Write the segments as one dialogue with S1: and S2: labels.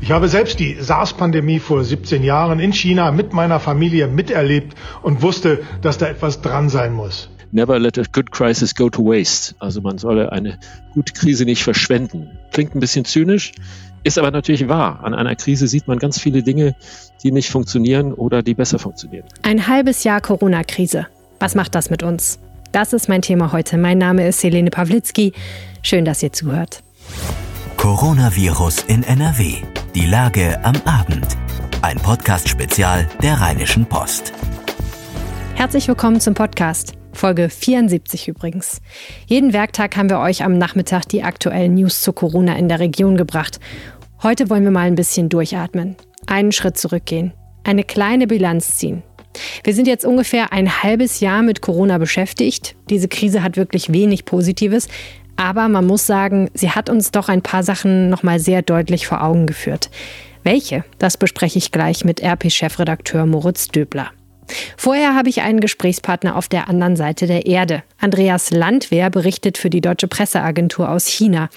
S1: Ich habe selbst die SARS-Pandemie vor 17 Jahren in China mit meiner Familie miterlebt und wusste, dass da etwas dran sein muss.
S2: Never let a good crisis go to waste. Also man solle eine gute Krise nicht verschwenden. Klingt ein bisschen zynisch, ist aber natürlich wahr. An einer Krise sieht man ganz viele Dinge, die nicht funktionieren oder die besser funktionieren.
S3: Ein halbes Jahr Corona-Krise. Was macht das mit uns? Das ist mein Thema heute. Mein Name ist Helene Pawlitzki. Schön, dass ihr zuhört.
S4: Coronavirus in NRW. Die Lage am Abend. Ein Podcast-Spezial der Rheinischen Post.
S3: Herzlich willkommen zum Podcast. Folge 74 übrigens. Jeden Werktag haben wir euch am Nachmittag die aktuellen News zu Corona in der Region gebracht. Heute wollen wir mal ein bisschen durchatmen, einen Schritt zurückgehen, eine kleine Bilanz ziehen. Wir sind jetzt ungefähr ein halbes Jahr mit Corona beschäftigt. Diese Krise hat wirklich wenig Positives, aber man muss sagen, sie hat uns doch ein paar Sachen nochmal sehr deutlich vor Augen geführt. Welche? Das bespreche ich gleich mit RP-Chefredakteur Moritz Döbler. Vorher habe ich einen Gesprächspartner auf der anderen Seite der Erde. Andreas Landwehr berichtet für die Deutsche Presseagentur aus China.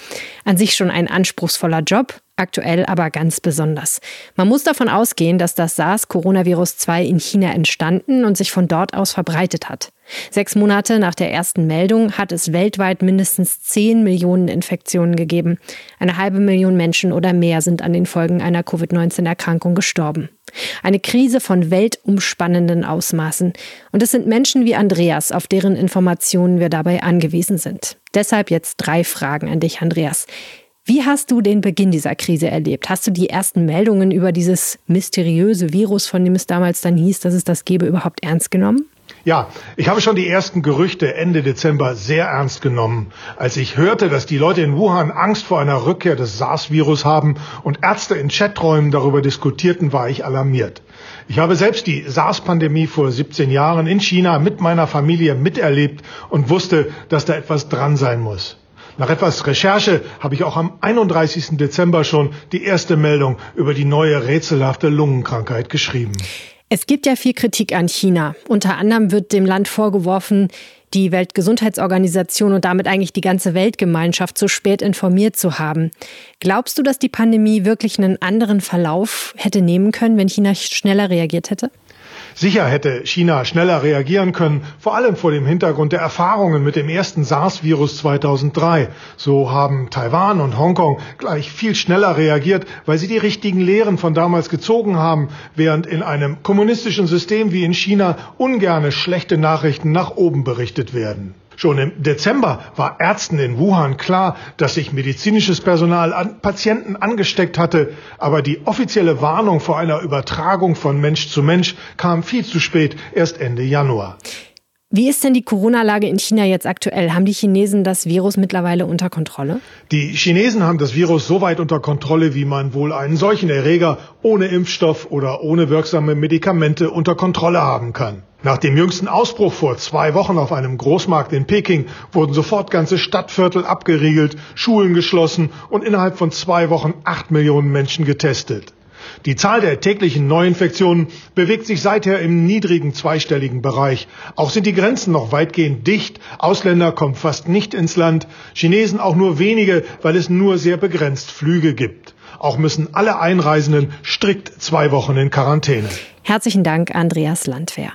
S3: An sich schon ein anspruchsvoller Job, aktuell aber ganz besonders. Man muss davon ausgehen, dass das SARS-Coronavirus 2 in China entstanden und sich von dort aus verbreitet hat. Sechs Monate nach der ersten Meldung hat es weltweit mindestens 10 Millionen Infektionen gegeben. Eine halbe Million Menschen oder mehr sind an den Folgen einer Covid-19-Erkrankung gestorben. Eine Krise von weltumspannenden Ausmaßen. Und es sind Menschen wie Andreas, auf deren Informationen wir dabei angewiesen sind. Deshalb jetzt drei Fragen an dich, Andreas. Wie hast du den Beginn dieser Krise erlebt? Hast du die ersten Meldungen über dieses mysteriöse Virus, von dem es damals dann hieß, dass es das gebe, überhaupt ernst genommen?
S1: Ja, ich habe schon die ersten Gerüchte Ende Dezember sehr ernst genommen. Als ich hörte, dass die Leute in Wuhan Angst vor einer Rückkehr des SARS-Virus haben und Ärzte in Chaträumen darüber diskutierten, war ich alarmiert. Ich habe selbst die SARS-Pandemie vor 17 Jahren in China mit meiner Familie miterlebt und wusste, dass da etwas dran sein muss. Nach etwas Recherche habe ich auch am 31. Dezember schon die erste Meldung über die neue rätselhafte Lungenkrankheit geschrieben.
S3: Es gibt ja viel Kritik an China. Unter anderem wird dem Land vorgeworfen, die Weltgesundheitsorganisation und damit eigentlich die ganze Weltgemeinschaft zu spät informiert zu haben. Glaubst du, dass die Pandemie wirklich einen anderen Verlauf hätte nehmen können, wenn China schneller reagiert hätte?
S1: Sicher hätte China schneller reagieren können, vor allem vor dem Hintergrund der Erfahrungen mit dem ersten SARS-Virus 2003. So haben Taiwan und Hongkong gleich viel schneller reagiert, weil sie die richtigen Lehren von damals gezogen haben, während in einem kommunistischen System wie in China ungerne schlechte Nachrichten nach oben berichtet werden. Schon im Dezember war Ärzten in Wuhan klar, dass sich medizinisches Personal an Patienten angesteckt hatte, aber die offizielle Warnung vor einer Übertragung von Mensch zu Mensch kam viel zu spät, erst Ende Januar.
S3: Wie ist denn die Corona-Lage in China jetzt aktuell? Haben die Chinesen das Virus mittlerweile unter Kontrolle?
S1: Die Chinesen haben das Virus so weit unter Kontrolle, wie man wohl einen solchen Erreger ohne Impfstoff oder ohne wirksame Medikamente unter Kontrolle haben kann. Nach dem jüngsten Ausbruch vor zwei Wochen auf einem Großmarkt in Peking wurden sofort ganze Stadtviertel abgeriegelt, Schulen geschlossen und innerhalb von zwei Wochen acht Millionen Menschen getestet. Die Zahl der täglichen Neuinfektionen bewegt sich seither im niedrigen zweistelligen Bereich. Auch sind die Grenzen noch weitgehend dicht. Ausländer kommen fast nicht ins Land, Chinesen auch nur wenige, weil es nur sehr begrenzt Flüge gibt. Auch müssen alle Einreisenden strikt zwei Wochen in Quarantäne.
S3: Herzlichen Dank, Andreas Landwehr.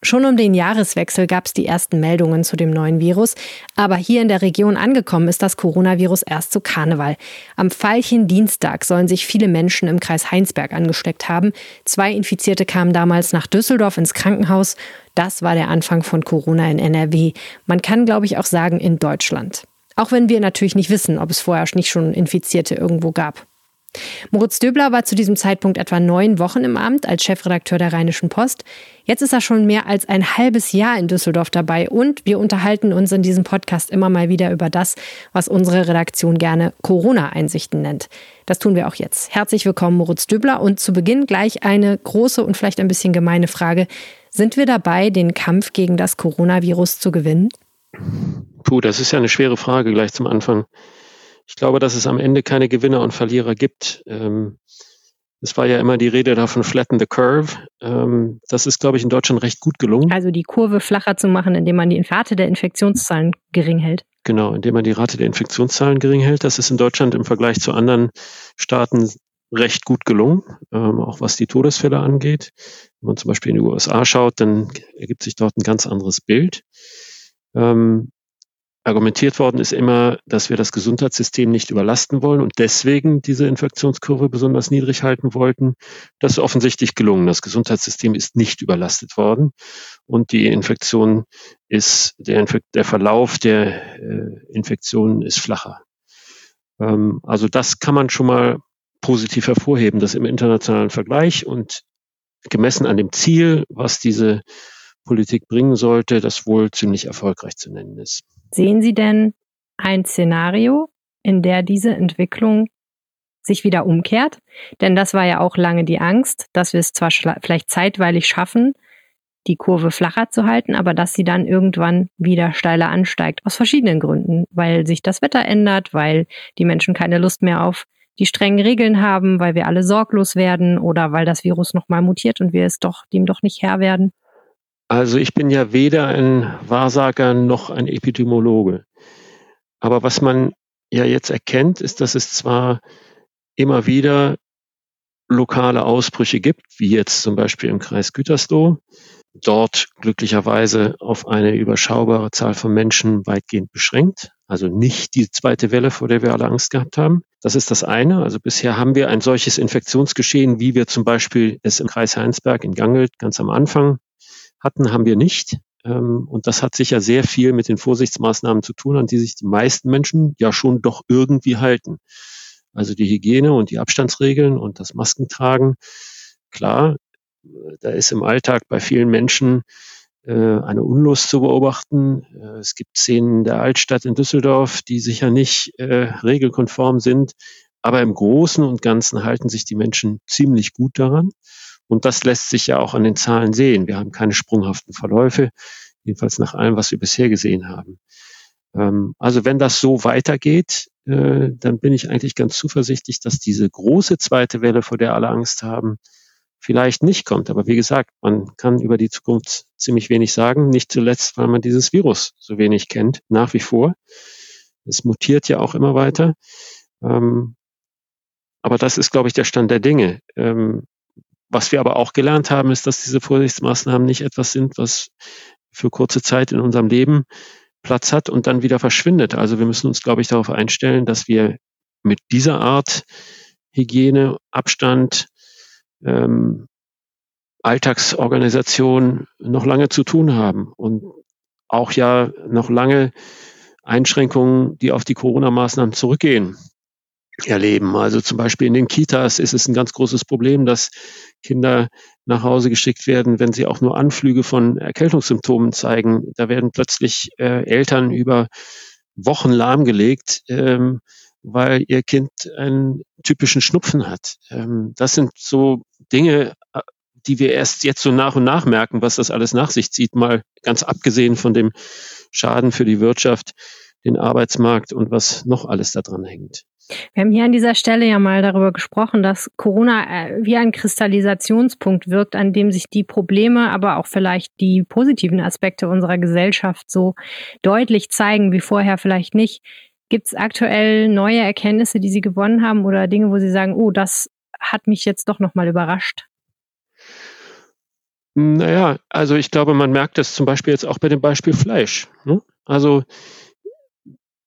S3: Schon um den Jahreswechsel gab es die ersten Meldungen zu dem neuen Virus, aber hier in der Region angekommen ist das Coronavirus erst zu Karneval. Am Veilchen-Dienstag sollen sich viele Menschen im Kreis Heinsberg angesteckt haben. Zwei Infizierte kamen damals nach Düsseldorf ins Krankenhaus. Das war der Anfang von Corona in NRW. Man kann, glaube ich, auch sagen, in Deutschland. Auch wenn wir natürlich nicht wissen, ob es vorher nicht schon Infizierte irgendwo gab. Moritz Döbler war zu diesem Zeitpunkt etwa neun Wochen im Amt als Chefredakteur der Rheinischen Post. Jetzt ist er schon mehr als ein halbes Jahr in Düsseldorf dabei und wir unterhalten uns in diesem Podcast immer mal wieder über das, was unsere Redaktion gerne Corona-Einsichten nennt. Das tun wir auch jetzt. Herzlich willkommen, Moritz Döbler. Und zu Beginn gleich eine große und vielleicht ein bisschen gemeine Frage. Sind wir dabei, den Kampf gegen das Coronavirus zu gewinnen?
S2: Puh, das ist ja eine schwere Frage gleich zum Anfang. Ich glaube, dass es am Ende keine Gewinner und Verlierer gibt. Ähm, es war ja immer die Rede davon, flatten the curve. Ähm, das ist, glaube ich, in Deutschland recht gut gelungen.
S3: Also die Kurve flacher zu machen, indem man die Rate der Infektionszahlen gering hält.
S2: Genau, indem man die Rate der Infektionszahlen gering hält. Das ist in Deutschland im Vergleich zu anderen Staaten recht gut gelungen, ähm, auch was die Todesfälle angeht. Wenn man zum Beispiel in die USA schaut, dann ergibt sich dort ein ganz anderes Bild. Ähm, argumentiert worden ist immer, dass wir das Gesundheitssystem nicht überlasten wollen und deswegen diese Infektionskurve besonders niedrig halten wollten. Das ist offensichtlich gelungen. Das Gesundheitssystem ist nicht überlastet worden und die Infektion ist, der, Infek der Verlauf der äh, Infektion ist flacher. Ähm, also das kann man schon mal positiv hervorheben, dass im internationalen Vergleich und gemessen an dem Ziel, was diese Politik bringen sollte, das wohl ziemlich erfolgreich zu nennen ist.
S3: Sehen Sie denn ein Szenario, in der diese Entwicklung sich wieder umkehrt? Denn das war ja auch lange die Angst, dass wir es zwar vielleicht zeitweilig schaffen, die Kurve flacher zu halten, aber dass sie dann irgendwann wieder steiler ansteigt. Aus verschiedenen Gründen. Weil sich das Wetter ändert, weil die Menschen keine Lust mehr auf die strengen Regeln haben, weil wir alle sorglos werden oder weil das Virus nochmal mutiert und wir es doch, dem doch nicht Herr werden?
S2: Also ich bin ja weder ein Wahrsager noch ein Epidemiologe. Aber was man ja jetzt erkennt, ist, dass es zwar immer wieder lokale Ausbrüche gibt, wie jetzt zum Beispiel im Kreis Gütersloh, dort glücklicherweise auf eine überschaubare Zahl von Menschen weitgehend beschränkt. Also nicht die zweite Welle, vor der wir alle Angst gehabt haben. Das ist das eine. Also bisher haben wir ein solches Infektionsgeschehen, wie wir zum Beispiel es im Kreis Heinsberg in Gangelt ganz am Anfang hatten, haben wir nicht. Ähm, und das hat sicher sehr viel mit den Vorsichtsmaßnahmen zu tun, an die sich die meisten Menschen ja schon doch irgendwie halten. Also die Hygiene und die Abstandsregeln und das Maskentragen. Klar, da ist im Alltag bei vielen Menschen äh, eine Unlust zu beobachten. Äh, es gibt Szenen der Altstadt in Düsseldorf, die sicher nicht äh, regelkonform sind, aber im Großen und Ganzen halten sich die Menschen ziemlich gut daran. Und das lässt sich ja auch an den Zahlen sehen. Wir haben keine sprunghaften Verläufe, jedenfalls nach allem, was wir bisher gesehen haben. Ähm, also wenn das so weitergeht, äh, dann bin ich eigentlich ganz zuversichtlich, dass diese große zweite Welle, vor der alle Angst haben, vielleicht nicht kommt. Aber wie gesagt, man kann über die Zukunft ziemlich wenig sagen, nicht zuletzt, weil man dieses Virus so wenig kennt, nach wie vor. Es mutiert ja auch immer weiter. Ähm, aber das ist, glaube ich, der Stand der Dinge. Ähm, was wir aber auch gelernt haben, ist, dass diese Vorsichtsmaßnahmen nicht etwas sind, was für kurze Zeit in unserem Leben Platz hat und dann wieder verschwindet. Also wir müssen uns, glaube ich, darauf einstellen, dass wir mit dieser Art Hygiene, Abstand, ähm, Alltagsorganisation noch lange zu tun haben und auch ja noch lange Einschränkungen, die auf die Corona-Maßnahmen zurückgehen, erleben. Also zum Beispiel in den Kitas ist es ein ganz großes Problem, dass Kinder nach Hause geschickt werden, wenn sie auch nur Anflüge von Erkältungssymptomen zeigen. Da werden plötzlich äh, Eltern über Wochen lahmgelegt, ähm, weil ihr Kind einen typischen Schnupfen hat. Ähm, das sind so Dinge, äh, die wir erst jetzt so nach und nach merken, was das alles nach sich zieht, mal ganz abgesehen von dem Schaden für die Wirtschaft, den Arbeitsmarkt und was noch alles da dran hängt.
S3: Wir haben hier an dieser Stelle ja mal darüber gesprochen, dass Corona äh, wie ein Kristallisationspunkt wirkt, an dem sich die Probleme, aber auch vielleicht die positiven Aspekte unserer Gesellschaft so deutlich zeigen, wie vorher vielleicht nicht. Gibt es aktuell neue Erkenntnisse, die Sie gewonnen haben oder Dinge, wo Sie sagen, oh, das hat mich jetzt doch nochmal überrascht?
S2: Naja, also ich glaube, man merkt das zum Beispiel jetzt auch bei dem Beispiel Fleisch. Ne? Also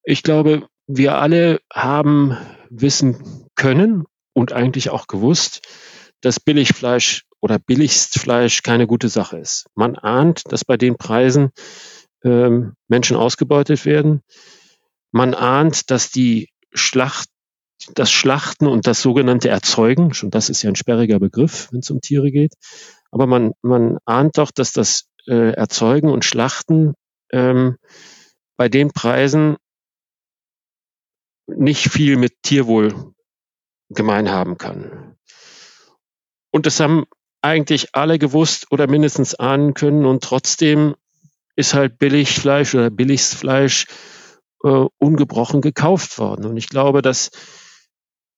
S2: ich glaube, wir alle haben wissen können und eigentlich auch gewusst, dass Billigfleisch oder Billigstfleisch keine gute Sache ist. Man ahnt, dass bei den Preisen ähm, Menschen ausgebeutet werden. Man ahnt, dass die Schlacht, das Schlachten und das sogenannte Erzeugen, schon das ist ja ein sperriger Begriff, wenn es um Tiere geht, aber man, man ahnt doch, dass das äh, Erzeugen und Schlachten ähm, bei den Preisen nicht viel mit Tierwohl gemein haben kann. Und das haben eigentlich alle gewusst oder mindestens ahnen können und trotzdem ist halt Billigfleisch oder Billigstfleisch äh, ungebrochen gekauft worden. Und ich glaube, dass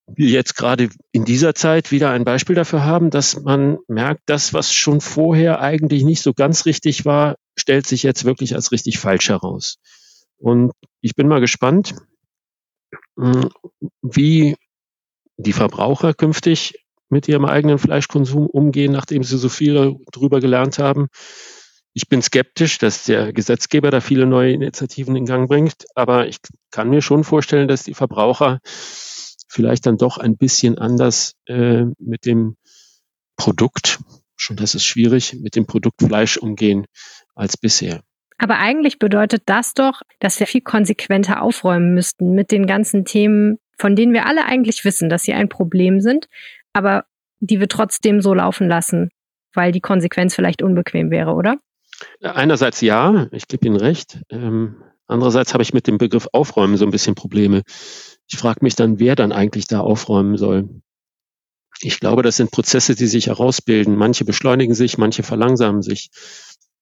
S2: wir jetzt gerade in dieser Zeit wieder ein Beispiel dafür haben, dass man merkt, das, was schon vorher eigentlich nicht so ganz richtig war, stellt sich jetzt wirklich als richtig falsch heraus. Und ich bin mal gespannt, wie die Verbraucher künftig mit ihrem eigenen Fleischkonsum umgehen, nachdem sie so viel darüber gelernt haben. Ich bin skeptisch, dass der Gesetzgeber da viele neue Initiativen in Gang bringt, aber ich kann mir schon vorstellen, dass die Verbraucher vielleicht dann doch ein bisschen anders äh, mit dem Produkt, schon das ist schwierig, mit dem Produkt Fleisch umgehen als bisher.
S3: Aber eigentlich bedeutet das doch, dass wir viel konsequenter aufräumen müssten mit den ganzen Themen, von denen wir alle eigentlich wissen, dass sie ein Problem sind, aber die wir trotzdem so laufen lassen, weil die Konsequenz vielleicht unbequem wäre, oder?
S2: Einerseits ja, ich gebe Ihnen recht. Ähm, andererseits habe ich mit dem Begriff Aufräumen so ein bisschen Probleme. Ich frage mich dann, wer dann eigentlich da aufräumen soll. Ich glaube, das sind Prozesse, die sich herausbilden. Manche beschleunigen sich, manche verlangsamen sich.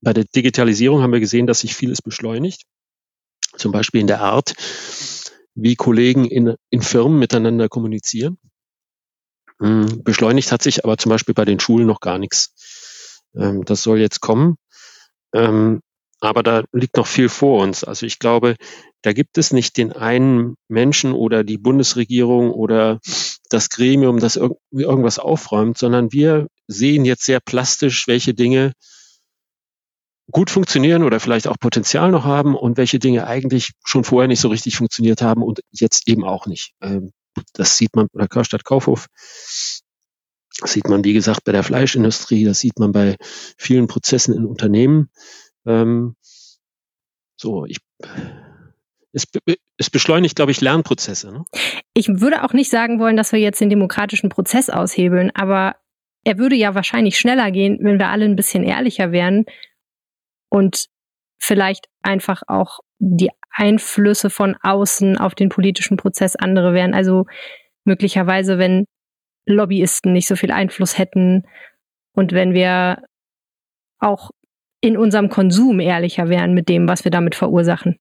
S2: Bei der Digitalisierung haben wir gesehen, dass sich vieles beschleunigt. Zum Beispiel in der Art, wie Kollegen in, in Firmen miteinander kommunizieren. Hm, beschleunigt hat sich aber zum Beispiel bei den Schulen noch gar nichts. Ähm, das soll jetzt kommen. Ähm, aber da liegt noch viel vor uns. Also ich glaube, da gibt es nicht den einen Menschen oder die Bundesregierung oder das Gremium, das irg irgendwas aufräumt, sondern wir sehen jetzt sehr plastisch, welche Dinge gut funktionieren oder vielleicht auch Potenzial noch haben und welche Dinge eigentlich schon vorher nicht so richtig funktioniert haben und jetzt eben auch nicht. Ähm, das sieht man bei der Karstadt Kaufhof. Das sieht man, wie gesagt, bei der Fleischindustrie. Das sieht man bei vielen Prozessen in Unternehmen. Ähm, so, ich, es, es beschleunigt, glaube ich, Lernprozesse. Ne?
S3: Ich würde auch nicht sagen wollen, dass wir jetzt den demokratischen Prozess aushebeln, aber er würde ja wahrscheinlich schneller gehen, wenn wir alle ein bisschen ehrlicher wären und vielleicht einfach auch die Einflüsse von außen auf den politischen Prozess andere wären. Also möglicherweise, wenn Lobbyisten nicht so viel Einfluss hätten und wenn wir auch in unserem Konsum ehrlicher wären mit dem, was wir damit verursachen.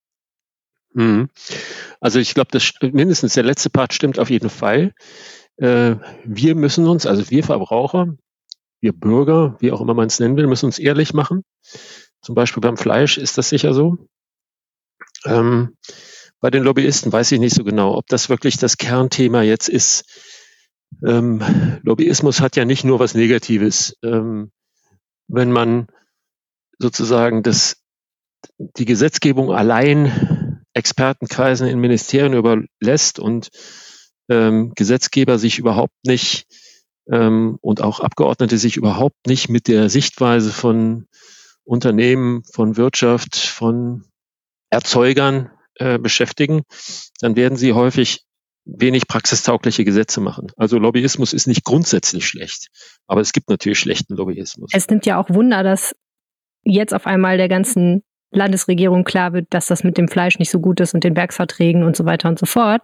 S2: Mhm. Also ich glaube, das mindestens der letzte Part stimmt auf jeden Fall. Äh, wir müssen uns, also wir Verbraucher, wir Bürger, wie auch immer man es nennen will, müssen uns ehrlich machen. Zum Beispiel beim Fleisch ist das sicher so. Ähm, bei den Lobbyisten weiß ich nicht so genau, ob das wirklich das Kernthema jetzt ist. Ähm, Lobbyismus hat ja nicht nur was Negatives. Ähm, wenn man sozusagen das, die Gesetzgebung allein Expertenkreisen in Ministerien überlässt und ähm, Gesetzgeber sich überhaupt nicht ähm, und auch Abgeordnete sich überhaupt nicht mit der Sichtweise von Unternehmen, von Wirtschaft, von Erzeugern äh, beschäftigen, dann werden sie häufig wenig praxistaugliche Gesetze machen. Also Lobbyismus ist nicht grundsätzlich schlecht, aber es gibt natürlich schlechten Lobbyismus.
S3: Es nimmt ja auch Wunder, dass jetzt auf einmal der ganzen Landesregierung klar wird, dass das mit dem Fleisch nicht so gut ist und den Werksverträgen und so weiter und so fort.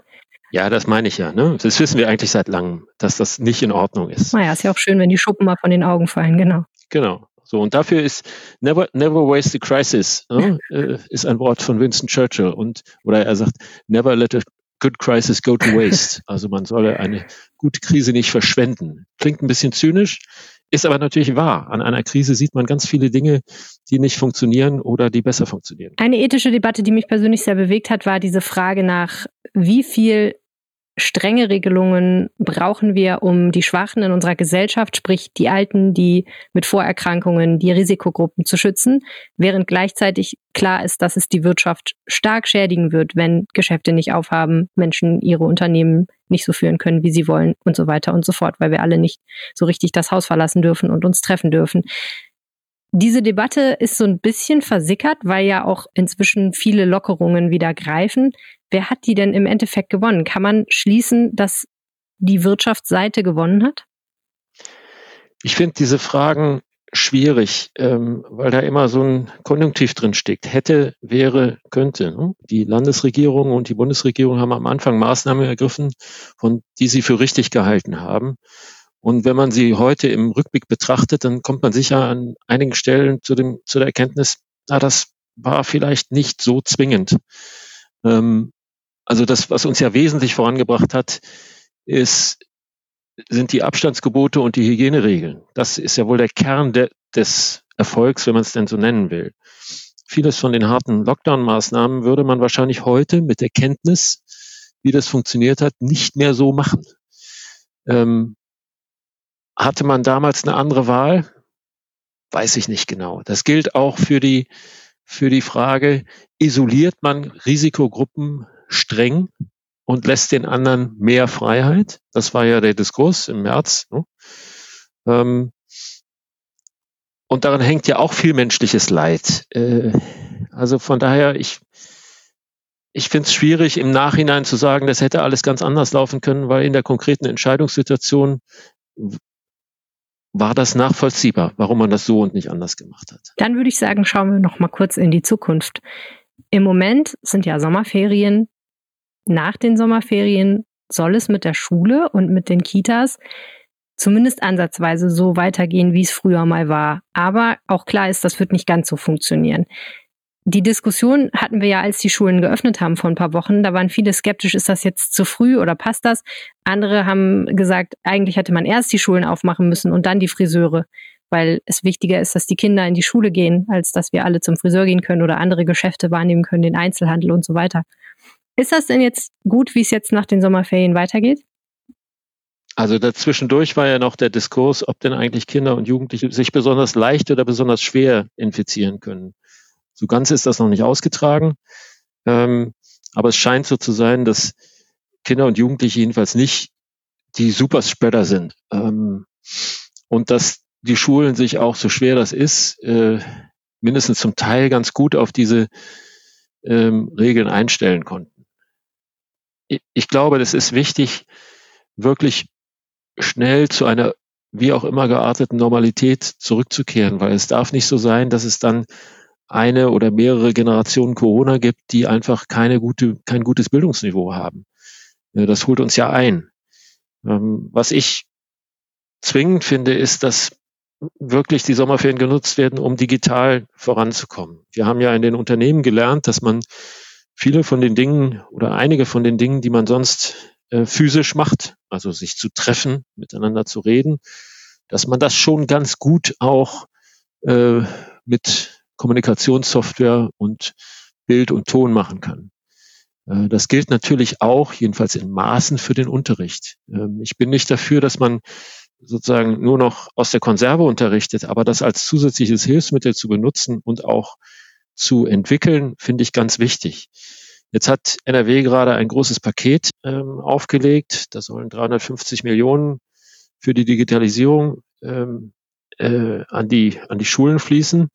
S2: Ja, das meine ich ja. Ne? Das wissen wir eigentlich seit langem, dass das nicht in Ordnung ist.
S3: Naja, ist ja auch schön, wenn die Schuppen mal von den Augen fallen, genau.
S2: Genau. So, und dafür ist never, never waste a crisis, ne? äh, ist ein Wort von Winston Churchill. Und, oder er sagt, never let a good crisis go to waste. Also man solle eine gute Krise nicht verschwenden. Klingt ein bisschen zynisch, ist aber natürlich wahr. An einer Krise sieht man ganz viele Dinge, die nicht funktionieren oder die besser funktionieren.
S3: Eine ethische Debatte, die mich persönlich sehr bewegt hat, war diese Frage nach, wie viel strenge Regelungen brauchen wir, um die Schwachen in unserer Gesellschaft, sprich die Alten, die mit Vorerkrankungen, die Risikogruppen zu schützen, während gleichzeitig klar ist, dass es die Wirtschaft stark schädigen wird, wenn Geschäfte nicht aufhaben, Menschen ihre Unternehmen nicht so führen können, wie sie wollen und so weiter und so fort, weil wir alle nicht so richtig das Haus verlassen dürfen und uns treffen dürfen. Diese Debatte ist so ein bisschen versickert, weil ja auch inzwischen viele Lockerungen wieder greifen. Wer hat die denn im Endeffekt gewonnen? Kann man schließen, dass die Wirtschaftsseite gewonnen hat?
S2: Ich finde diese Fragen schwierig, ähm, weil da immer so ein Konjunktiv drin steckt. Hätte, wäre, könnte. Ne? Die Landesregierung und die Bundesregierung haben am Anfang Maßnahmen ergriffen, von die sie für richtig gehalten haben. Und wenn man sie heute im Rückblick betrachtet, dann kommt man sicher an einigen Stellen zu, dem, zu der Erkenntnis, na, das war vielleicht nicht so zwingend. Ähm, also das, was uns ja wesentlich vorangebracht hat, ist, sind die Abstandsgebote und die Hygieneregeln. Das ist ja wohl der Kern de, des Erfolgs, wenn man es denn so nennen will. Vieles von den harten Lockdown-Maßnahmen würde man wahrscheinlich heute mit der Kenntnis, wie das funktioniert hat, nicht mehr so machen. Ähm, hatte man damals eine andere Wahl? Weiß ich nicht genau. Das gilt auch für die, für die Frage, isoliert man Risikogruppen streng und lässt den anderen mehr Freiheit? Das war ja der Diskurs im März. Ne? Ähm, und daran hängt ja auch viel menschliches Leid. Äh, also von daher, ich, ich finde es schwierig, im Nachhinein zu sagen, das hätte alles ganz anders laufen können, weil in der konkreten Entscheidungssituation war das nachvollziehbar, warum man das so und nicht anders gemacht hat.
S3: Dann würde ich sagen, schauen wir noch mal kurz in die Zukunft. Im Moment sind ja Sommerferien. Nach den Sommerferien soll es mit der Schule und mit den Kitas zumindest ansatzweise so weitergehen, wie es früher mal war. Aber auch klar ist, das wird nicht ganz so funktionieren. Die Diskussion hatten wir ja, als die Schulen geöffnet haben vor ein paar Wochen. Da waren viele skeptisch, ist das jetzt zu früh oder passt das? Andere haben gesagt, eigentlich hätte man erst die Schulen aufmachen müssen und dann die Friseure, weil es wichtiger ist, dass die Kinder in die Schule gehen, als dass wir alle zum Friseur gehen können oder andere Geschäfte wahrnehmen können, den Einzelhandel und so weiter. Ist das denn jetzt gut, wie es jetzt nach den Sommerferien weitergeht?
S2: Also dazwischendurch war ja noch der Diskurs, ob denn eigentlich Kinder und Jugendliche sich besonders leicht oder besonders schwer infizieren können. So ganz ist das noch nicht ausgetragen. Ähm, aber es scheint so zu sein, dass Kinder und Jugendliche jedenfalls nicht die Superspreader sind. Ähm, und dass die Schulen sich auch, so schwer das ist, äh, mindestens zum Teil ganz gut auf diese ähm, Regeln einstellen konnten. Ich, glaube, das ist wichtig, wirklich schnell zu einer wie auch immer gearteten Normalität zurückzukehren, weil es darf nicht so sein, dass es dann eine oder mehrere Generationen Corona gibt, die einfach keine gute, kein gutes Bildungsniveau haben. Das holt uns ja ein. Ähm, was ich zwingend finde, ist, dass wirklich die Sommerferien genutzt werden, um digital voranzukommen. Wir haben ja in den Unternehmen gelernt, dass man viele von den Dingen oder einige von den Dingen, die man sonst äh, physisch macht, also sich zu treffen, miteinander zu reden, dass man das schon ganz gut auch äh, mit Kommunikationssoftware und Bild und Ton machen kann. Äh, das gilt natürlich auch, jedenfalls in Maßen, für den Unterricht. Ähm, ich bin nicht dafür, dass man sozusagen nur noch aus der Konserve unterrichtet, aber das als zusätzliches Hilfsmittel zu benutzen und auch zu entwickeln, finde ich ganz wichtig. Jetzt hat NRW gerade ein großes Paket ähm, aufgelegt. Da sollen 350 Millionen für die Digitalisierung ähm, äh, an, die, an die Schulen fließen.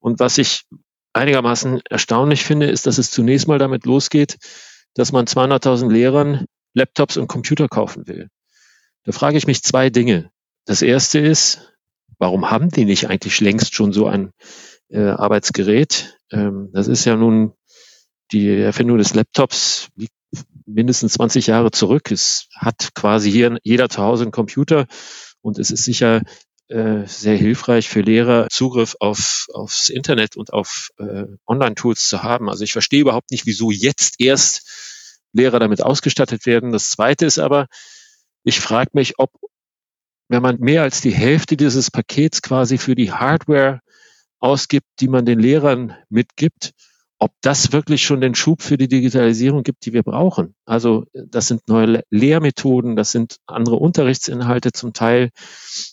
S2: Und was ich einigermaßen erstaunlich finde, ist, dass es zunächst mal damit losgeht, dass man 200.000 Lehrern Laptops und Computer kaufen will. Da frage ich mich zwei Dinge. Das erste ist, warum haben die nicht eigentlich längst schon so ein äh, Arbeitsgerät? Ähm, das ist ja nun die Erfindung des Laptops liegt mindestens 20 Jahre zurück. Es hat quasi hier jeder zu Hause einen Computer und es ist sicher äh, sehr hilfreich für Lehrer, Zugriff auf, aufs Internet und auf äh, Online-Tools zu haben. Also ich verstehe überhaupt nicht, wieso jetzt erst Lehrer damit ausgestattet werden. Das Zweite ist aber, ich frage mich, ob, wenn man mehr als die Hälfte dieses Pakets quasi für die Hardware ausgibt, die man den Lehrern mitgibt, ob das wirklich schon den Schub für die Digitalisierung gibt, die wir brauchen. Also das sind neue Lehrmethoden, das sind andere Unterrichtsinhalte zum Teil.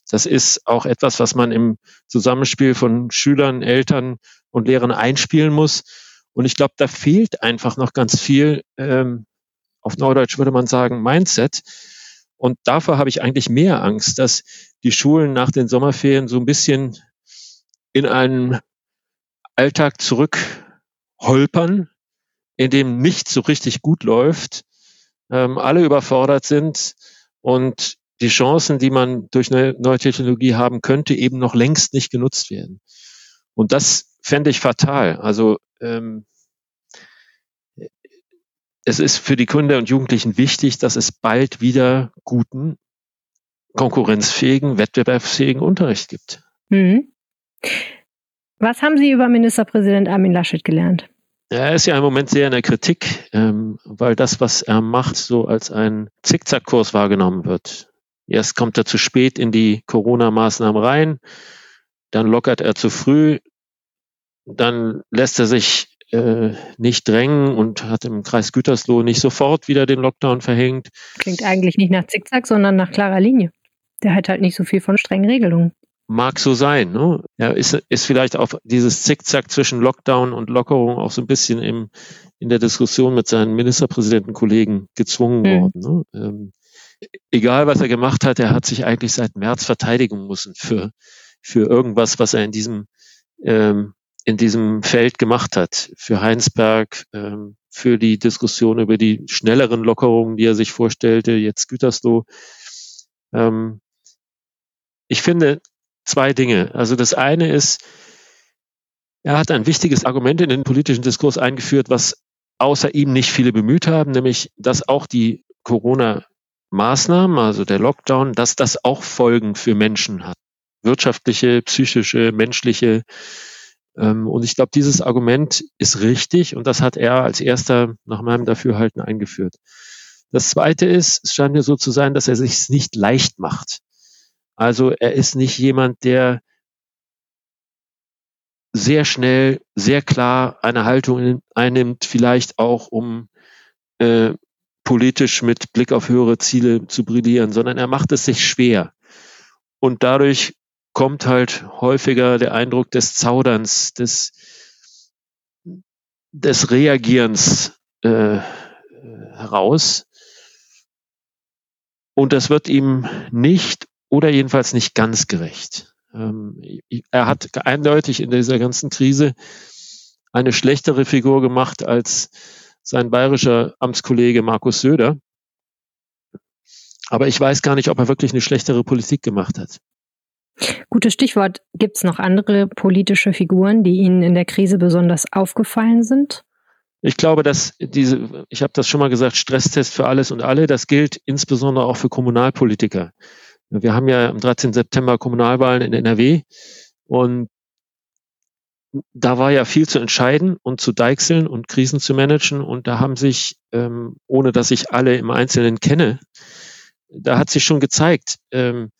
S2: Das ist auch etwas, was man im Zusammenspiel von Schülern, Eltern und Lehrern einspielen muss. Und ich glaube, da fehlt einfach noch ganz viel, ähm, auf Neudeutsch würde man sagen, Mindset. Und davor habe ich eigentlich mehr Angst, dass die Schulen nach den Sommerferien so ein bisschen in einen Alltag zurück holpern, in dem nichts so richtig gut läuft, ähm, alle überfordert sind und die Chancen, die man durch eine neue Technologie haben könnte, eben noch längst nicht genutzt werden. Und das fände ich fatal. Also ähm, es ist für die Kinder und Jugendlichen wichtig, dass es bald wieder guten, konkurrenzfähigen, wettbewerbsfähigen Unterricht gibt. Mhm.
S3: Was haben Sie über Ministerpräsident Armin Laschet gelernt?
S2: Er ist ja im Moment sehr in der Kritik, ähm, weil das, was er macht, so als ein Zickzackkurs wahrgenommen wird. Erst kommt er zu spät in die Corona-Maßnahmen rein, dann lockert er zu früh, dann lässt er sich äh, nicht drängen und hat im Kreis Gütersloh nicht sofort wieder den Lockdown verhängt.
S3: Klingt eigentlich nicht nach Zickzack, sondern nach klarer Linie. Der hat halt nicht so viel von strengen Regelungen.
S2: Mag so sein. Ne? Er ist, ist vielleicht auf dieses Zickzack zwischen Lockdown und Lockerung auch so ein bisschen im, in der Diskussion mit seinen Ministerpräsidentenkollegen gezwungen mhm. worden. Ne? Ähm, egal, was er gemacht hat, er hat sich eigentlich seit März verteidigen müssen für, für irgendwas, was er in diesem ähm, in diesem Feld gemacht hat. Für Heinsberg, ähm, für die Diskussion über die schnelleren Lockerungen, die er sich vorstellte, jetzt Gütersloh. Ähm, ich finde zwei Dinge. Also das eine ist, er hat ein wichtiges Argument in den politischen Diskurs eingeführt, was außer ihm nicht viele bemüht haben, nämlich, dass auch die Corona-Maßnahmen, also der Lockdown, dass das auch Folgen für Menschen hat. Wirtschaftliche, psychische, menschliche, ähm, und ich glaube, dieses Argument ist richtig und das hat er als erster nach meinem Dafürhalten eingeführt. Das zweite ist, es scheint mir so zu sein, dass er sich nicht leicht macht. Also er ist nicht jemand, der sehr schnell, sehr klar eine Haltung einnimmt, vielleicht auch um äh, politisch mit Blick auf höhere Ziele zu brillieren, sondern er macht es sich schwer. Und dadurch kommt halt häufiger der Eindruck des Zauderns, des, des Reagierens äh, heraus. Und das wird ihm nicht oder jedenfalls nicht ganz gerecht. Ähm, er hat eindeutig in dieser ganzen Krise eine schlechtere Figur gemacht als sein bayerischer Amtskollege Markus Söder. Aber ich weiß gar nicht, ob er wirklich eine schlechtere Politik gemacht hat.
S3: Gutes Stichwort. Gibt es noch andere politische Figuren, die Ihnen in der Krise besonders aufgefallen sind?
S2: Ich glaube, dass diese, ich habe das schon mal gesagt, Stresstest für alles und alle, das gilt insbesondere auch für Kommunalpolitiker. Wir haben ja am 13. September Kommunalwahlen in NRW und da war ja viel zu entscheiden und zu deichseln und Krisen zu managen und da haben sich, ähm, ohne dass ich alle im Einzelnen kenne, da hat sich schon gezeigt, ähm,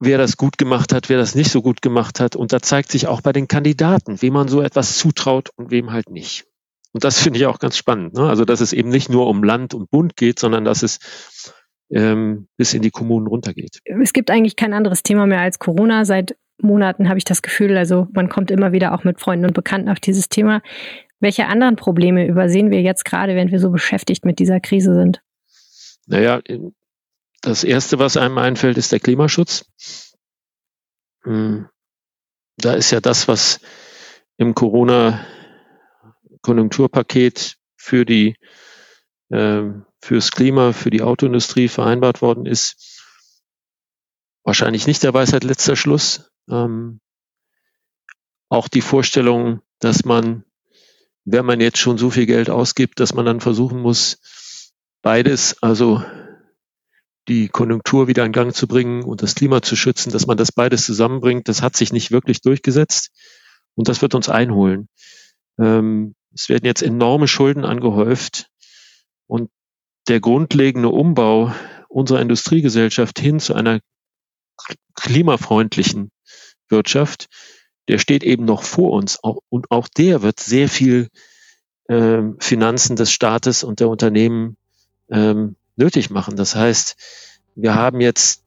S2: wer das gut gemacht hat, wer das nicht so gut gemacht hat. Und da zeigt sich auch bei den Kandidaten, wem man so etwas zutraut und wem halt nicht. Und das finde ich auch ganz spannend. Ne? Also, dass es eben nicht nur um Land und Bund geht, sondern dass es ähm, bis in die Kommunen runtergeht.
S3: Es gibt eigentlich kein anderes Thema mehr als Corona. Seit Monaten habe ich das Gefühl, also man kommt immer wieder auch mit Freunden und Bekannten auf dieses Thema. Welche anderen Probleme übersehen wir jetzt gerade, wenn wir so beschäftigt mit dieser Krise sind?
S2: Naja, das erste, was einem einfällt, ist der Klimaschutz. Hm. Da ist ja das, was im Corona-Konjunkturpaket für die äh, fürs Klima, für die Autoindustrie vereinbart worden ist, wahrscheinlich nicht der Weisheit letzter Schluss. Ähm, auch die Vorstellung, dass man, wenn man jetzt schon so viel Geld ausgibt, dass man dann versuchen muss, beides, also die Konjunktur wieder in Gang zu bringen und das Klima zu schützen, dass man das beides zusammenbringt, das hat sich nicht wirklich durchgesetzt und das wird uns einholen. Ähm, es werden jetzt enorme Schulden angehäuft und der grundlegende Umbau unserer Industriegesellschaft hin zu einer klimafreundlichen Wirtschaft, der steht eben noch vor uns und auch der wird sehr viel ähm, Finanzen des Staates und der Unternehmen ähm, nötig machen. Das heißt, wir haben jetzt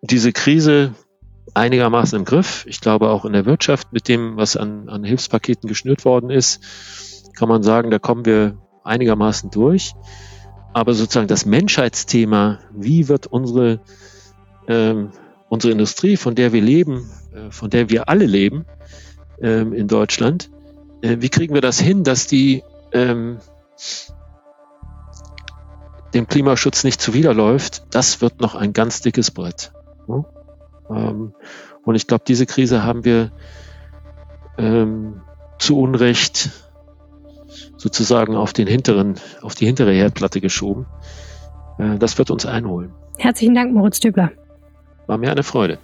S2: diese Krise einigermaßen im Griff. Ich glaube auch in der Wirtschaft mit dem, was an, an Hilfspaketen geschnürt worden ist, kann man sagen, da kommen wir einigermaßen durch. Aber sozusagen das Menschheitsthema, wie wird unsere, ähm, unsere Industrie, von der wir leben, äh, von der wir alle leben ähm, in Deutschland, äh, wie kriegen wir das hin, dass die ähm, dem Klimaschutz nicht zuwiderläuft, das wird noch ein ganz dickes Brett. Ähm, und ich glaube, diese Krise haben wir ähm, zu Unrecht sozusagen auf den hinteren, auf die hintere Herdplatte geschoben. Äh, das wird uns einholen.
S3: Herzlichen Dank, Moritz Dübler.
S2: War mir eine Freude.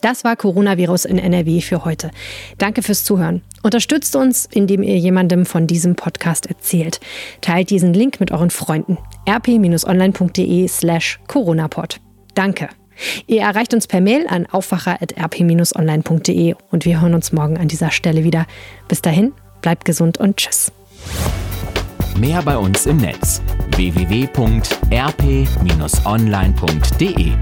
S3: Das war Coronavirus in NRW für heute. Danke fürs Zuhören. Unterstützt uns, indem ihr jemandem von diesem Podcast erzählt. Teilt diesen Link mit euren Freunden. rp-online.de slash coronapod. Danke. Ihr erreicht uns per Mail an aufwacher.rp-online.de und wir hören uns morgen an dieser Stelle wieder. Bis dahin, bleibt gesund und tschüss.
S4: Mehr bei uns im Netz www.rp-online.de